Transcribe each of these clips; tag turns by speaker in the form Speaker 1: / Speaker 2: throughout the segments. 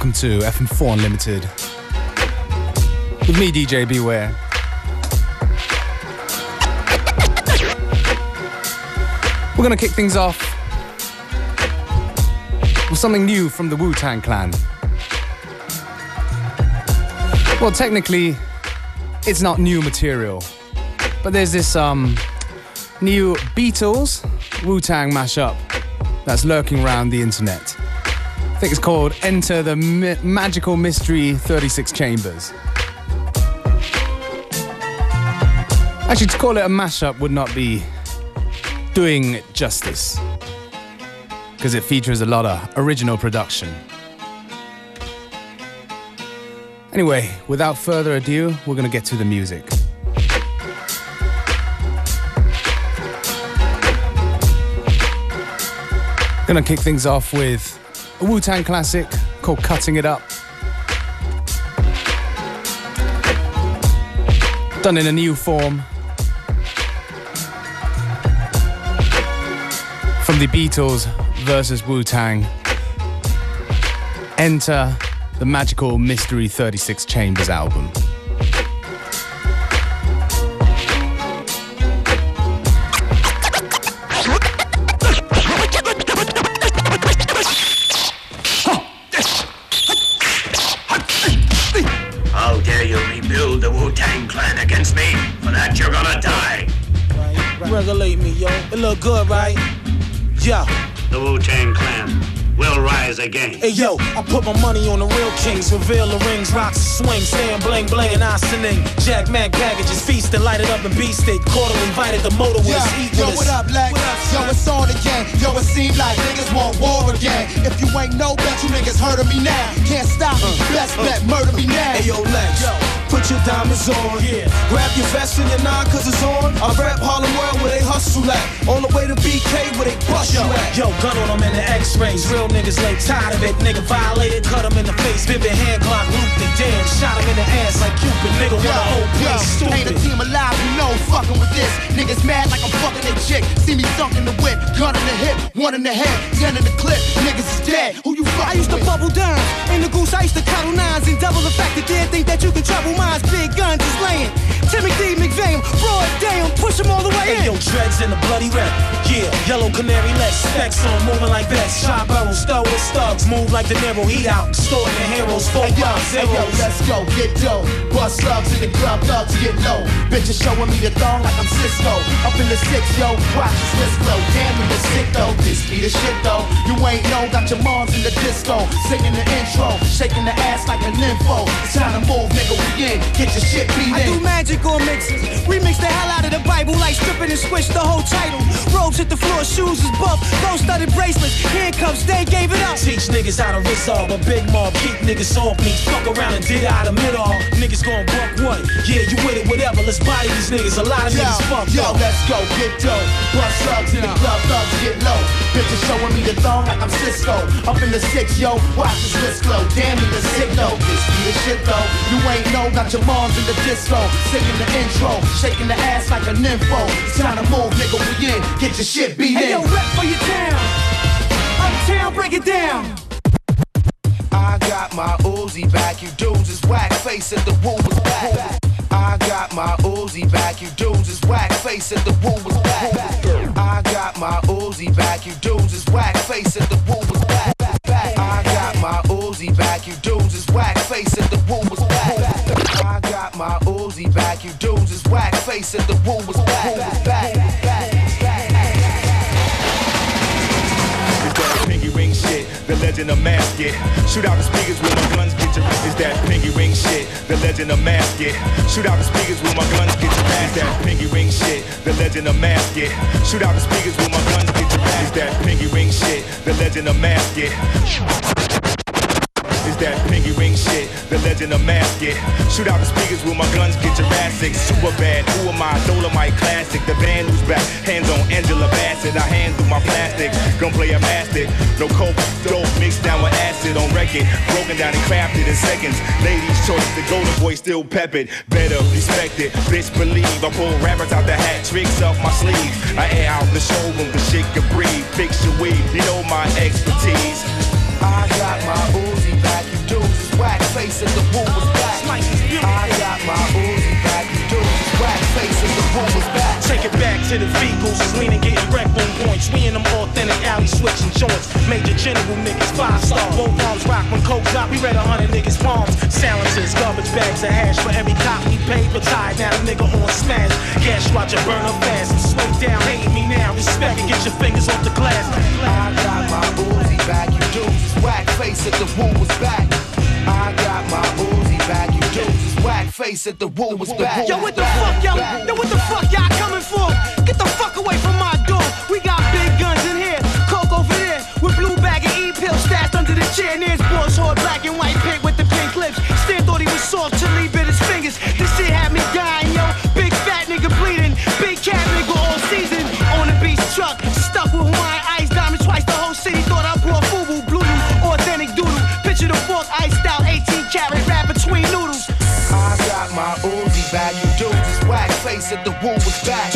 Speaker 1: Welcome to FM4 Unlimited with me, DJ Beware. We're gonna kick things off with something new from the Wu Tang Clan. Well, technically, it's not new material, but there's this um, new Beatles Wu Tang mashup that's lurking around the internet. I think it's called Enter the Magical Mystery 36 Chambers. Actually, to call it a mashup would not be doing justice because it features a lot of original production. Anyway, without further ado, we're gonna get to the music. Gonna kick things off with a Wu Tang classic called Cutting It Up. Done in a new form. From the Beatles versus Wu Tang. Enter the Magical Mystery 36 Chambers album.
Speaker 2: Good, right? Yeah.
Speaker 3: The Wu-Tang Clan will rise again.
Speaker 2: Hey, yo, I put my money on the real kings. Reveal the rings, rocks, swing, stand, bling, bling, and isoning. Jack Mac packages, feast and light it up in beef steak. Quarterly invited the motor with
Speaker 4: Yeah,
Speaker 2: us, eat
Speaker 4: yo,
Speaker 2: with
Speaker 4: what
Speaker 2: us.
Speaker 4: up, Lex? Yo, it's on again. Yo, it seem like niggas want war again. If you ain't know, bet you niggas heard of me now. Can't stop me. Uh. Best bet, murder me now.
Speaker 2: Hey, yo, Lex. Put your diamonds on. Yeah. Grab your vest and your nine, cause it's on. I rap Harlem World where they hustle at. On the way to BK where they bust you at. Yo, gun on them in the x-rays. Real niggas lay tired of it. Nigga violated, cut him in the face. Vivid hand Glock, looped damn. Shot him in the ass like Cupid. Nigga
Speaker 4: Yo,
Speaker 2: want a whole
Speaker 4: yo,
Speaker 2: place
Speaker 4: ain't a
Speaker 2: stupid.
Speaker 4: team alive, you know, fucking with this. Niggas mad like I'm fucking they chick. See me sunk in the whip, gun in the hip, one in the head, ten in the clip. Niggas is dead. Who you fucking
Speaker 5: I used to bubble down in the goose. I used to cuddle nines and double the fact that they think that you can trouble minds. Big guns is laying. Timothy McVeigh, broad damn, push them all the way in.
Speaker 2: yo, dreads in the bloody red. Yeah, yellow canary legs, specs on, moving like vets. Shot barrels, star with stugs, move like the Nero. Heat out, extorting the heroes, four
Speaker 4: Hey yo,
Speaker 2: five
Speaker 4: hey yo, let's go, get dough. Bust slugs in the club, thugs get low. Bitches showing me the thong like I'm Cisco. Up in the six, yo, watch this wrist flow. Damn, you the sick though. This be the shit though. You ain't know, got your moms in the disco. Singing the intro, shaking the ass like a nympho. It's time to move, nigga, we in. Get your shit beat
Speaker 5: I do
Speaker 4: in.
Speaker 5: magic on mixes. Remix the hell out of the Bible like stripping and switch the whole title. Robes hit the floor, shoes is buff, gold studded bracelets, handcuffs, they gave it up.
Speaker 2: Teach niggas how to wrist off, a big mob, keep niggas off me. Fuck around and dig out of mid all. Niggas gon' buck what? Yeah, you with it, whatever. Let's body these niggas. A lot of
Speaker 4: Yo,
Speaker 2: niggas fuck
Speaker 4: yo,
Speaker 2: up.
Speaker 4: let's go, get dough. Bust slugs in the club, thugs get low. Bitches showing me the thong like I'm Cisco. Up in the six, yo, watch this wrist glow. Damn, you the sick though. This be the shit though. You ain't know, got your moms in the disco. Singing the intro, shaking the ass like a nympho. It's time to move, nigga, we in. Get your shit beat
Speaker 5: Hey yo, rep for your town. Uptown, break it down.
Speaker 6: I got my Uzi back, you dudes is whack face at the woo was back. I got my Uzi back, you dudes is whack face at the woo was back. I got my Uzi back, you dudes is whack face at the woo was back. I got my Uzi back, you dudes is whack face at the woo whack face at the woo was back. back, back,
Speaker 7: the legend of mask it. Shoot out the speakers with my guns, get your It's that pinky ring shit, the legend of mask it. Shoot out the speakers with my guns, get your It's that pinky ring shit, the legend of mask it. Shoot out the speakers with my guns, get your It's that pinky ring shit, the legend of mask It's that pinky ring shit, the legend of mask it. Shoot out the speakers with my guns, get Jurassic. Super bad, who am I? Dolomite classic. The band who's back, hands on Angela Bassett. I handle my plastic, gunplay a master. No coke, dope mixed down with acid on record. Broken down and crafted in seconds. Ladies' choice, the golden boy still peppered. Better respect it, bitch believe. I pull rappers out the hat, tricks up my sleeve. I air out the showroom, the shit can breathe. Fix your weed, you know my expertise.
Speaker 6: I got my Uzi back, Swag face if the pool was black.
Speaker 2: I
Speaker 6: got my Uzi back. Dude, swag face if the was back. Take
Speaker 2: it back
Speaker 8: to the vehicles, leaning, getting wrecked on points. We in them authentic alley switching joints. Major general niggas, five star. Both arms rock when coke drop. We read a hundred niggas' palms. Silences, garbage bags of hash for every cop we paid. tied now, nigga on smash. Cash watch it burn up fast. Slow down, hate me now. Respect and get your fingers off the glass.
Speaker 6: I got my boozy back. You do. whack face if the pool was back. I got my Uzi back, you dudes is whack face at the woo was back.
Speaker 5: Yo, what the fuck, yo? Yo, what the fuck y'all coming for? Get the fuck away from my door. We got big guns in here, coke over there, with blue bag and E-pill stashed under the chair. And there's boys hard black and white pig with the pink lips. Stan thought he was soft till he bit his fingers. This shit had me dying, yo. Big fat nigga bleeding, big cat nigga all season. On the beach truck, 18 carat wrap between noodles.
Speaker 6: I got my Uzi back, you dudes is whack face at the woo was back.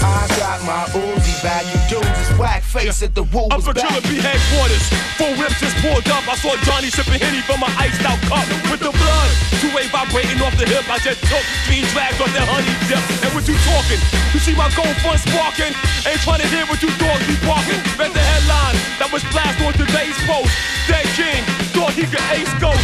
Speaker 6: I got my Uzi back, you dudes is whack face at the woo
Speaker 9: Up
Speaker 6: was
Speaker 9: for
Speaker 6: back.
Speaker 9: Triller B headquarters. Four rips just pulled up. I saw Johnny sipping Henny from an iced out cup with the blood. Two-way vibrating off the hip. I just took three drags off that honey dip. And what you talking? You see my gold front sparking? Ain't trying to hear what you dogs be barking. Read the headline that was blasted on today's post. Dead King thought he could ace ghost.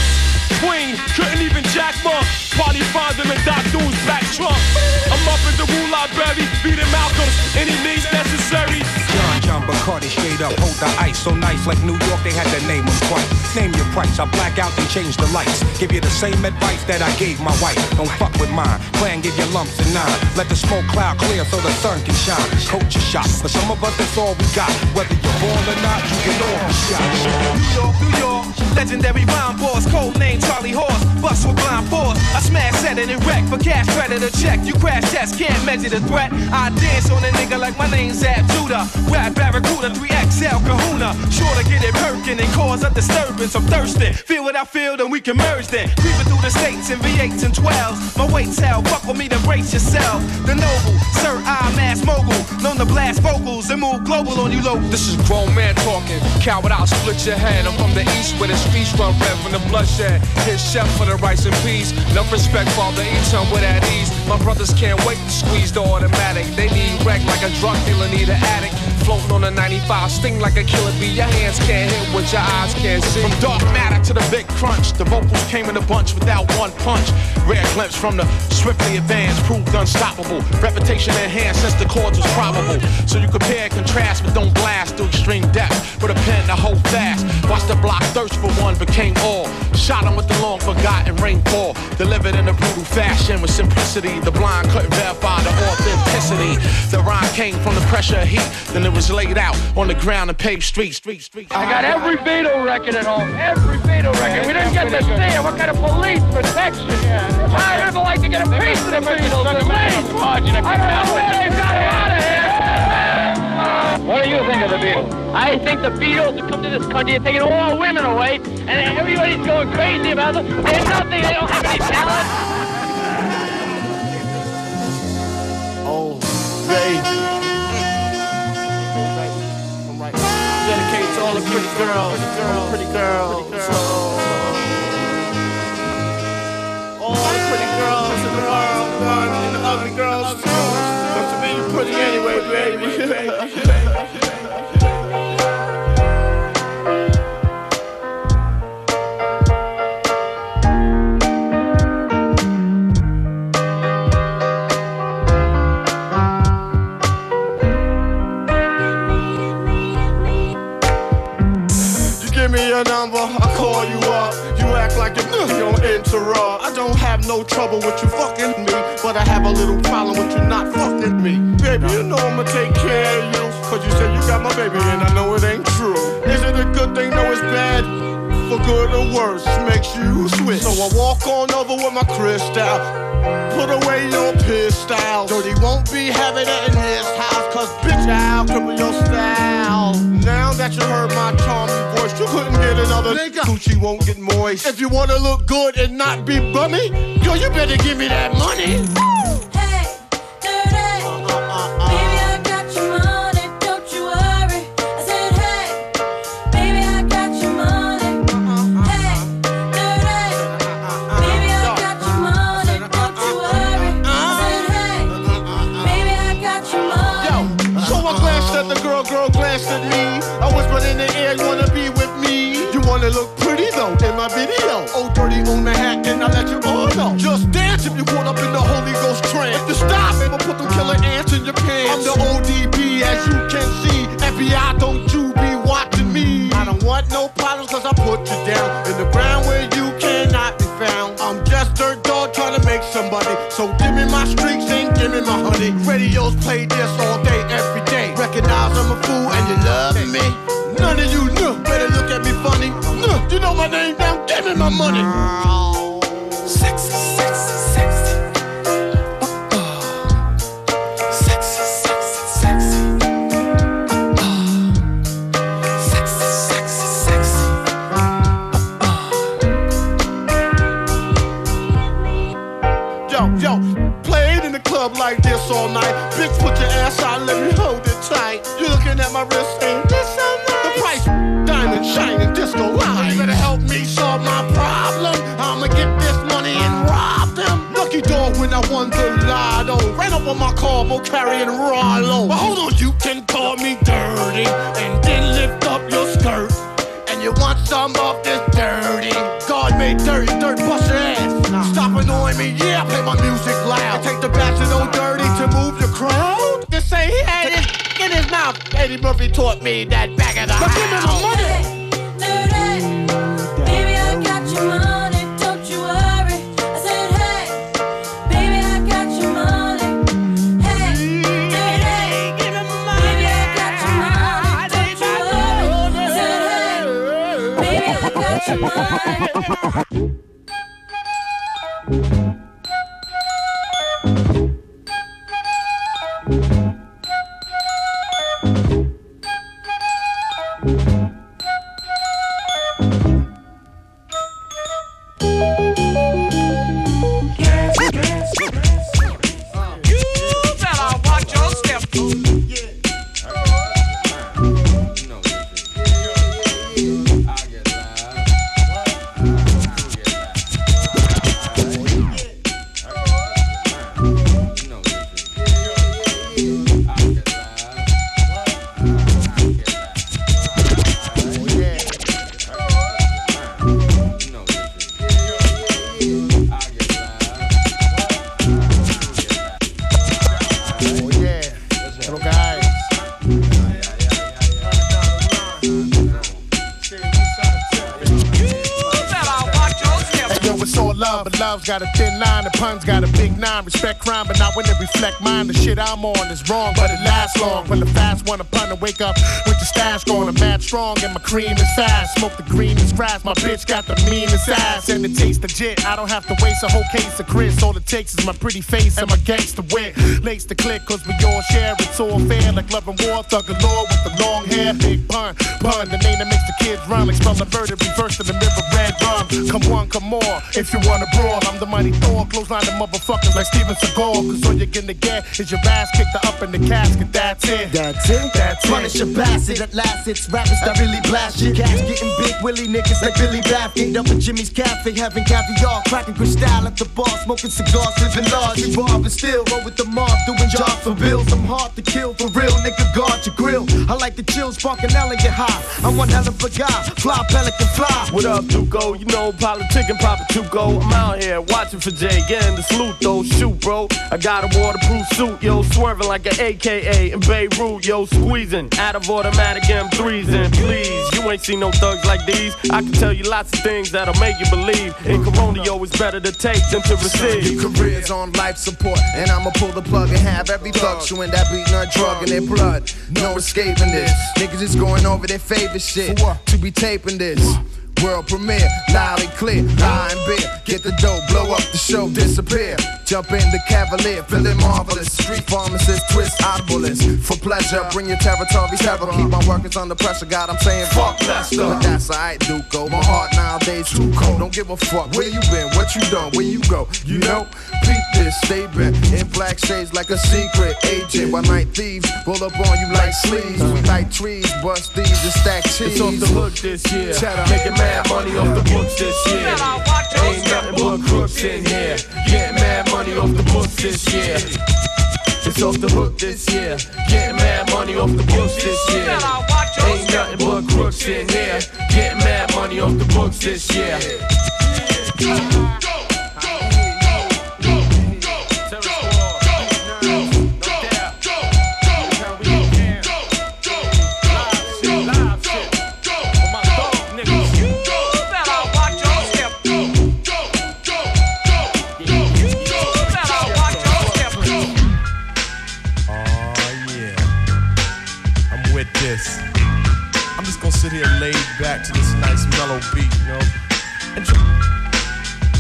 Speaker 9: Queen couldn't even jack ma. Party find him in Doc Doom's back trunk. I'm up in the Wu Library, beating Malcolm. Any means necessary.
Speaker 10: John John Bacardi straight up hold the ice so nice like New York they had to name him twice. Name your price, I black out and change the lights. Give you the same advice that I gave my wife. Don't fuck with mine. Plan give you lumps and nine. Let the smoke cloud clear so the sun can shine. Culture shock, for some of us that's all we got. Whether you're born or not, you can all be shot.
Speaker 8: New York, New York, legendary rhyme boss, code name Charlie Horse, bust with blind force. I smash, set and wreck for cash credit or check. You crash test, can't measure the threat. I dance on a nigga like my name's Ab Judah. Rap Barracuda, 3XL Kahuna. Sure to get it perking and cause a disturbance. I'm thirsty. Feel what I feel, then we can merge then. Creeping through the states in V8s and 12s. My weight's hell, fuck with me, to brace yourself. The noble, Sir I Mass Mogul. Known to blast vocals and move global on you low.
Speaker 11: This is grown man talking. Coward, I'll split your head. I'm from the east where the streets run red from the bloodshed. His chef for the rice and peas. Enough respect for the each on with at ease. My brothers can't wait to squeeze the automatic. They need wreck like a drug dealer need an addict. Floating on a 95, sting like a killer bee. Your hands can't hit what your eyes can't see.
Speaker 8: From dark matter to the big crunch, the vocals came in a bunch without one punch. Rare glimpse from the swiftly advanced, proved unstoppable. Reputation enhanced since the chords was probable. So you compare and contrast, but don't blast to extreme depth. With a pen to hold fast. Watch the block thirst for one, became all. Shot him with the long forgotten rainfall. Delivered in a brutal fashion with simplicity. The blind couldn't verify the authenticity. The rhyme came from the pressure of heat. Then it was laid out on the ground and paved streets, street, street.
Speaker 12: I got every Beatle record at home. Every Beatle record. We didn't get to see it. What kind of police protection? I'd ever like to get a piece of the Beatles. At least. I don't know where they got it out of here. What do you think of the Beatles? I think the Beatles have come to this country and taken all women away, and everybody's going crazy about them. They have nothing. They don't have any talent.
Speaker 8: Oh, baby. All the pretty girls, girls, pretty girls. All the pretty girls in the world, and the ugly girls too. But to me, you're pretty anyway, baby. I don't have no trouble with you fucking me, but I have a little problem with you not fucking me. Baby, you know I'ma take care of you. Cause you said you got my baby and I know it ain't true. Is it a good thing? No, it's bad. For good or worse, makes you switch. So I walk on over with my crystal. Put away your pistol. Dirty won't be having it in his house. Cause bitch, I'll cripple your style. Now that you heard my charming voice, you couldn't get another nigga. Gucci won't get moist. If you wanna look good and not be bummy, girl, you better give me that money. Music loud. Take the back to no dirty to move the crowd. Just say he had it in his mouth. Eddie Murphy taught me that back of the
Speaker 13: But
Speaker 8: house.
Speaker 13: give me my money. Baby, I got your money. Don't you worry. I said, hey, baby, I got your money.
Speaker 14: is wrong, it tastes legit. I don't have to waste a whole case of Chris. All it takes is my pretty face and my gangster wit. Lace the click, cause we all share. It's all fair, like love and war. Thug galore with the long hair. Big pun, pun, the name that makes the kids run. Like the murder, reverse to the river, red rum. Come one, come more. If you wanna brawl, I'm the mighty Thor. Clothesline the motherfuckers like Steven Seagal. Cause all you're gonna get is your ass kicked up in the casket. That's it.
Speaker 4: That's it.
Speaker 14: That's it.
Speaker 4: Punish a bastard at last. It's rappers that really blast shit. Cats getting big willy niggas like Billy Baffin. Up at Jimmy's Cafe, having caviar, cracking crystal at the bar, smoking cigars, living large. And still roll with the mob, doing jobs for bills. I'm hard to kill for real, nigga. Guard your grill. I like the chill, sparking elegant high. I'm one hell of a guy, fly pelican fly.
Speaker 9: What up, Duco? You know, politic and Papa Tuco. I'm out here watching for Jay, getting the salute though. Shoot, bro. I got a waterproof suit, yo, swerving like an AKA in Beirut, yo, squeezing out of automatic M3s. And please, you ain't seen no thugs like these. I can tell you lots of things that'll make you believe. In Corona, yo, it's better to take than to receive.
Speaker 15: Your career's on life support, and I'ma pull the plug and have every chewing that beat nut drug in their blood. No escaping this. Niggas is going over their favorite shit to be taping this. World premiere, loud and clear, high and beer. Get the dough, blow up the show, disappear. Jump in the Cavalier, feeling marvelous. Street pharmacist, twist oddbalist. For pleasure, bring your territory terror. Keep my workers under pressure. God, I'm saying fuck Lester. But that's alright, Duco. My heart nowadays too cold. Don't give a fuck where you been, what you done, where you go. You know, peep this, stay bent in black shades like a secret agent. While night thieves roll up on you like sleeves. We like trees, bust these and stack cheese.
Speaker 9: It's off the hook this year.
Speaker 15: Cheddar.
Speaker 9: Making mad money off the books this year. Ain't but crooks in here. Getting mad money off the books this year. It's off the hook this year. Getting mad money off the books this year. Ain't nothing but crooks in here. Getting mad money off the books this year.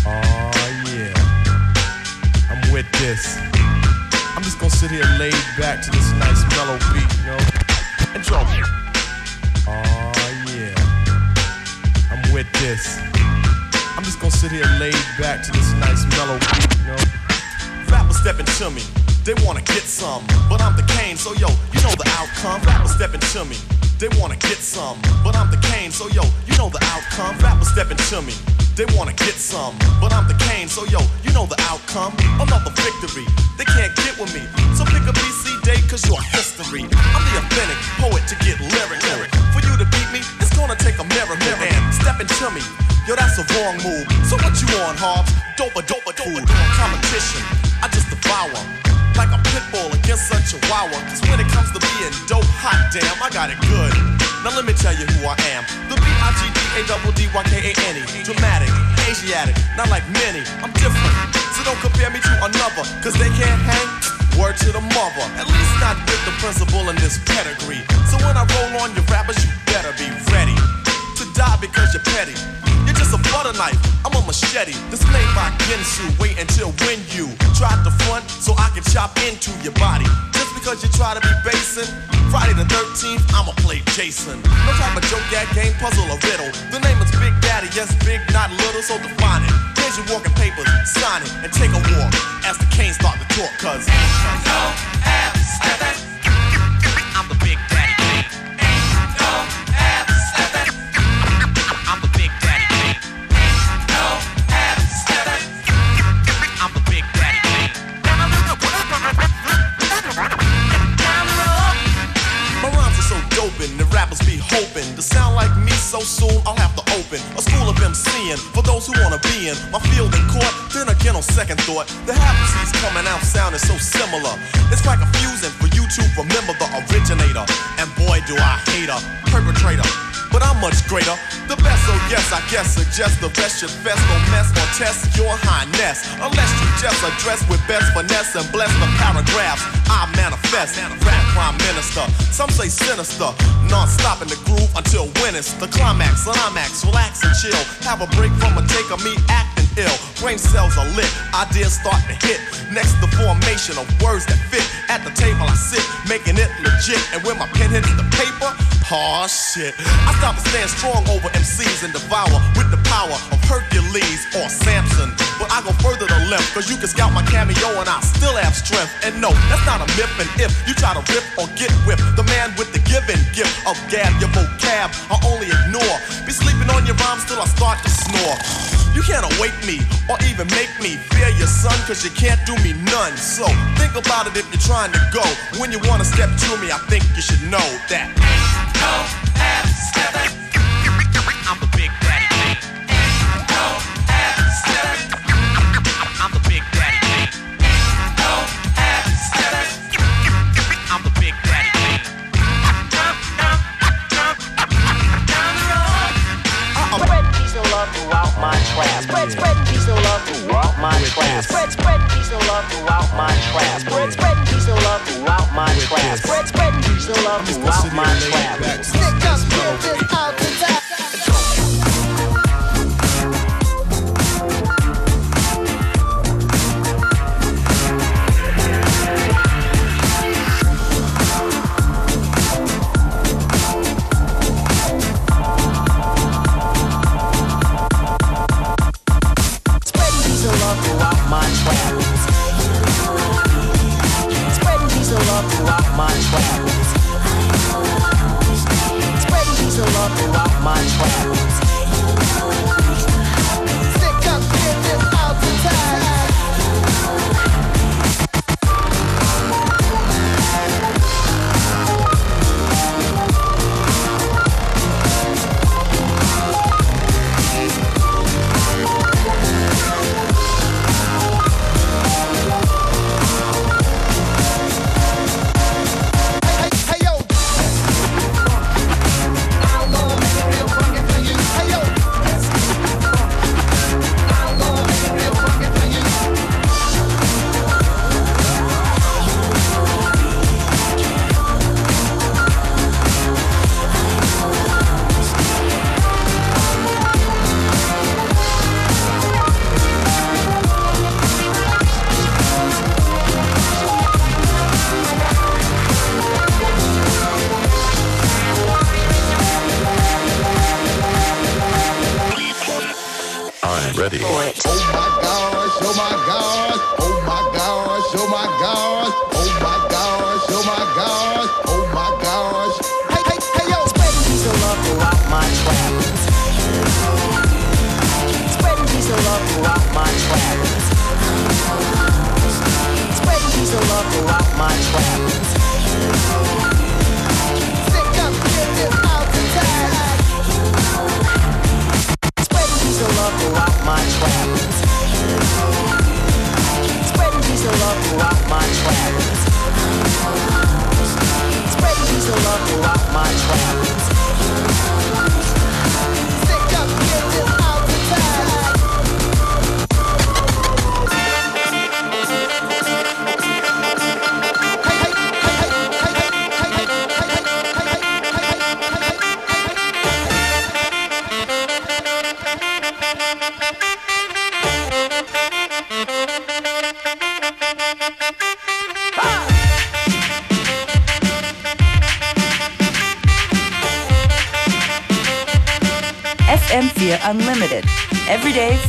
Speaker 16: Oh yeah, I'm with this. I'm just gonna sit here laid back to this nice mellow beat, you know. And drum. Oh yeah, I'm with this. I'm just gonna sit here laid back to this nice mellow beat, you know.
Speaker 17: Rappers stepping to me, they wanna get some, but I'm the cane, so yo, you know the outcome. Rappers stepping to me, they wanna get some, but I'm the cane, so yo, you know the outcome. Rappers stepping to me, they wanna get some, but I'm the cane, so yo, you know the outcome. Another victory, they can't get with me, so pick a BC day, cause you're history. I'm the authentic poet to get lyrical. For you to beat me, it's gonna take a mirror, mirror, and stepping to me. Yo, that's a wrong move. So what you on, Hobbs? Dope, dope, dope, competition. I just devour like a pit bull against a chihuahua. Cause when it comes to being dope, hot damn, I got it good. Now let me tell you who I am. The B-I-G-D-A-D-D-Y-K-A-N-E. Dramatic, Asiatic, not like many. I'm different. So don't compare me to another. Cause they can't hang. Word to the mother. At least not with the principal in this pedigree. So when I roll on your rappers, you better be ready to die because you're petty. Just a butter knife, I'm a machete. This made by Ginsu. Wait until when you try to front so I can chop into your body. Just because you try to be basing. Friday the 13th, I'ma play Jason. No type of joke, gag, game, puzzle, or riddle. The name is Big Daddy, yes, big, not little, so define it. Here's your walking papers, sign it, and take a walk as the canes start to talk, cause. I'm the so soon. I'll have to open a school of MCing for those who wanna be in my field and court. Then again, on second thought, the half coming out sounding so similar. It's quite confusing for you to remember the originator. And boy, do I hate a perpetrator. But I'm much greater. The best, oh yes, I guess suggest the best should best no mess or test your highness. Unless you just address with best finesse and bless the paragraphs I manifest. Rap prime minister, some say sinister. Non-stop in the groove until when it's the climax. Climax, relax and chill. Have a break from a take of me acting ill. Brain cells are lit, ideas start to hit. Next, the formation of words that fit. At the table I sit, making it legit. And when my pen hits the paper, oh shit. I stop and stand strong over MCs and devour with the power of Hercules or Samson. But I go further to left, cause you can scout my cameo and I still have strength. And no, that's not a myth. And if you try to rip or get whipped, the man with the given gift of gab, your vocab, I only ignore. Be sleeping on your rhymes till I start to snore. You can't awake me or even make me fear your son, cause you can't do me none. So think about it if you're trying to go. When you wanna step to me, I think you should know that.
Speaker 18: Spread, spread peace and love throughout my trap. Spread, spread peace and love throughout my trap. Spread, spread peace and love throughout my trap. Spread, spread peace and love throughout my trap. Stick up, get this out love throughout my travels. Spreading peace and love throughout my travels.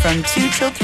Speaker 10: From 2 till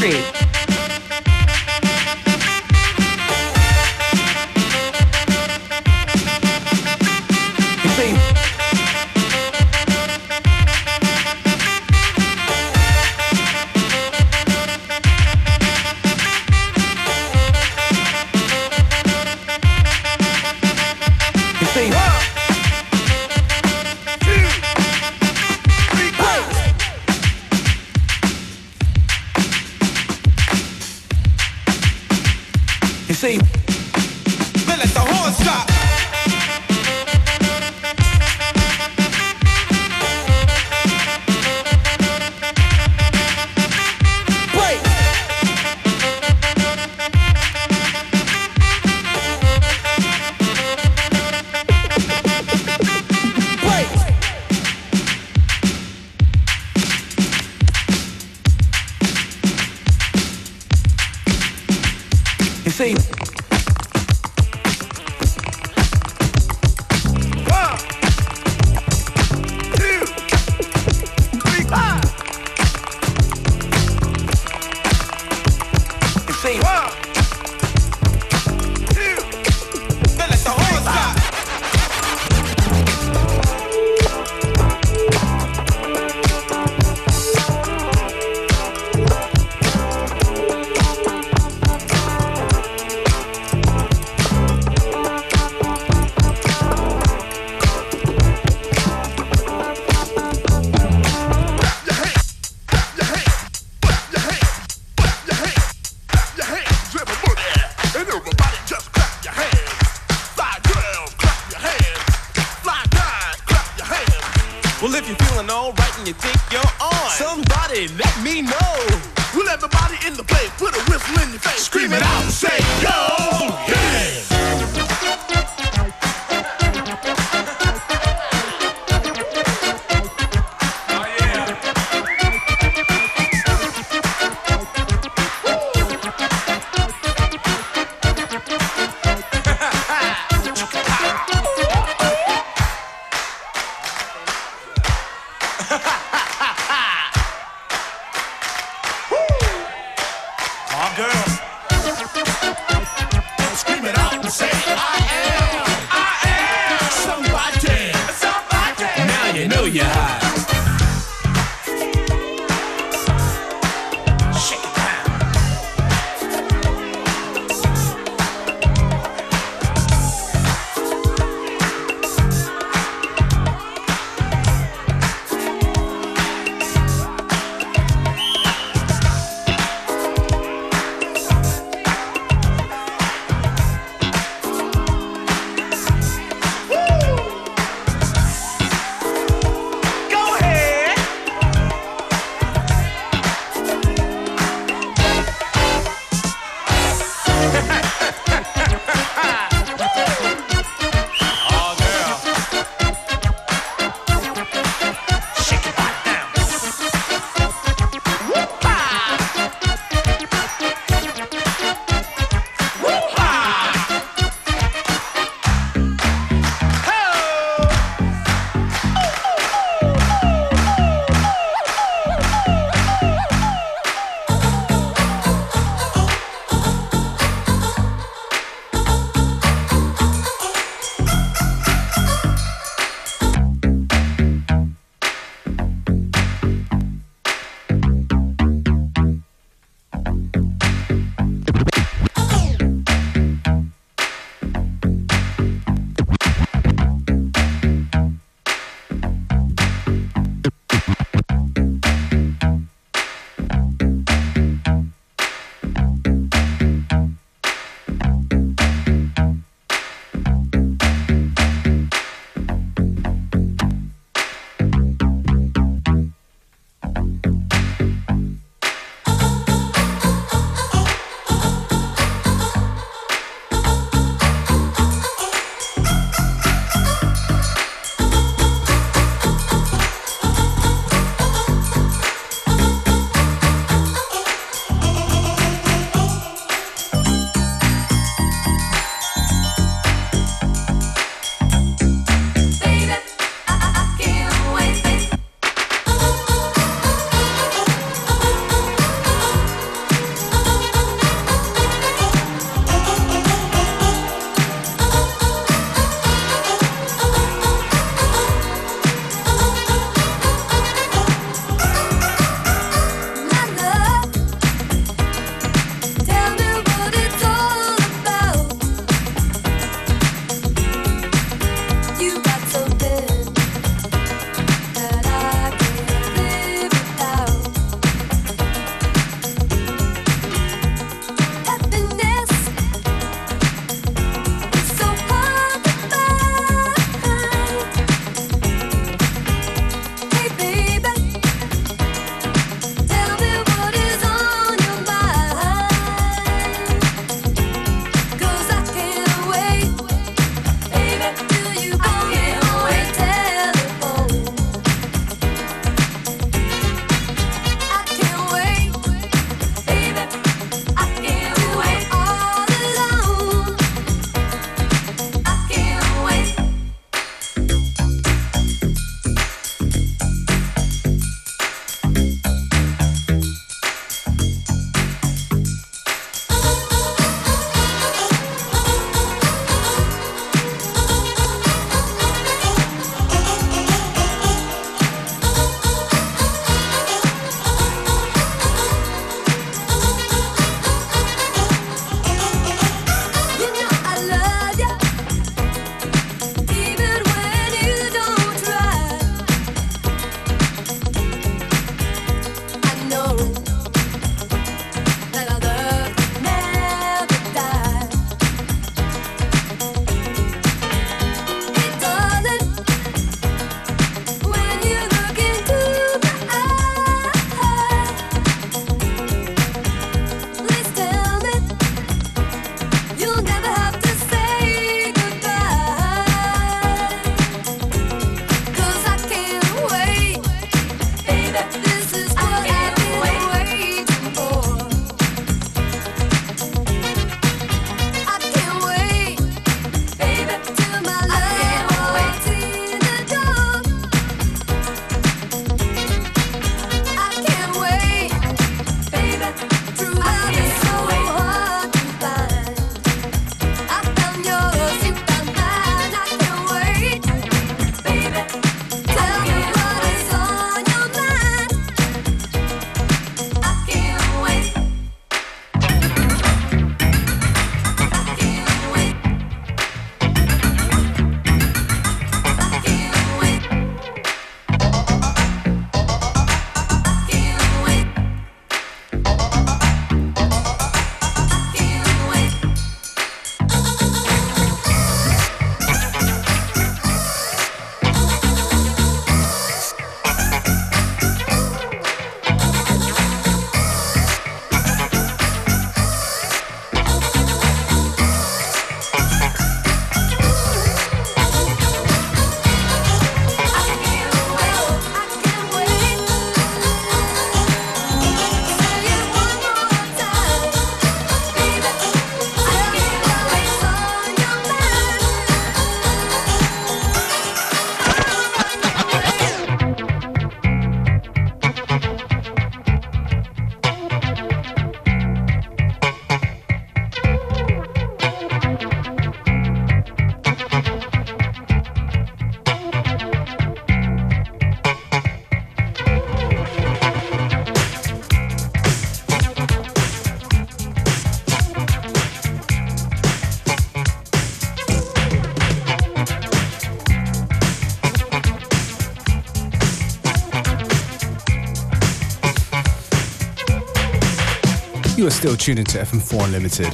Speaker 19: You
Speaker 13: are still tuning to FM4 Unlimited.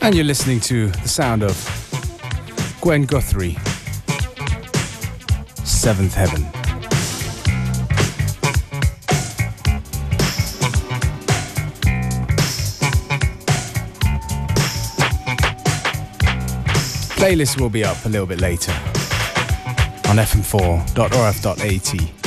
Speaker 13: And you're listening to the sound of Gwen Guthrie, Seventh Heaven. Playlist will be up a little bit later on fm4.orf.at.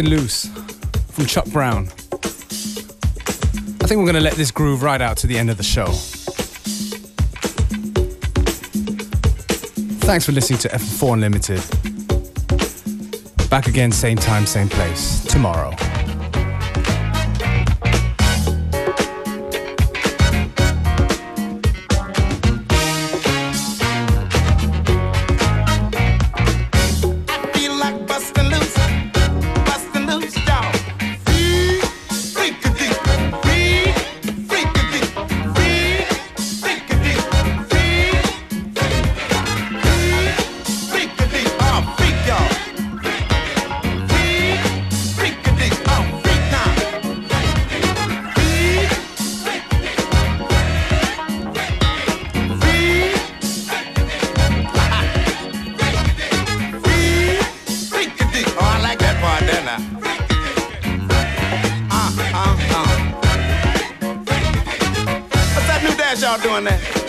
Speaker 14: and
Speaker 1: Loose
Speaker 4: from Chuck Brown. I think we're going to let this groove right out to the end of the show. Thanks for listening to FM4 Unlimited. Back again, same time, same place, tomorrow.
Speaker 1: y'all
Speaker 4: doing that?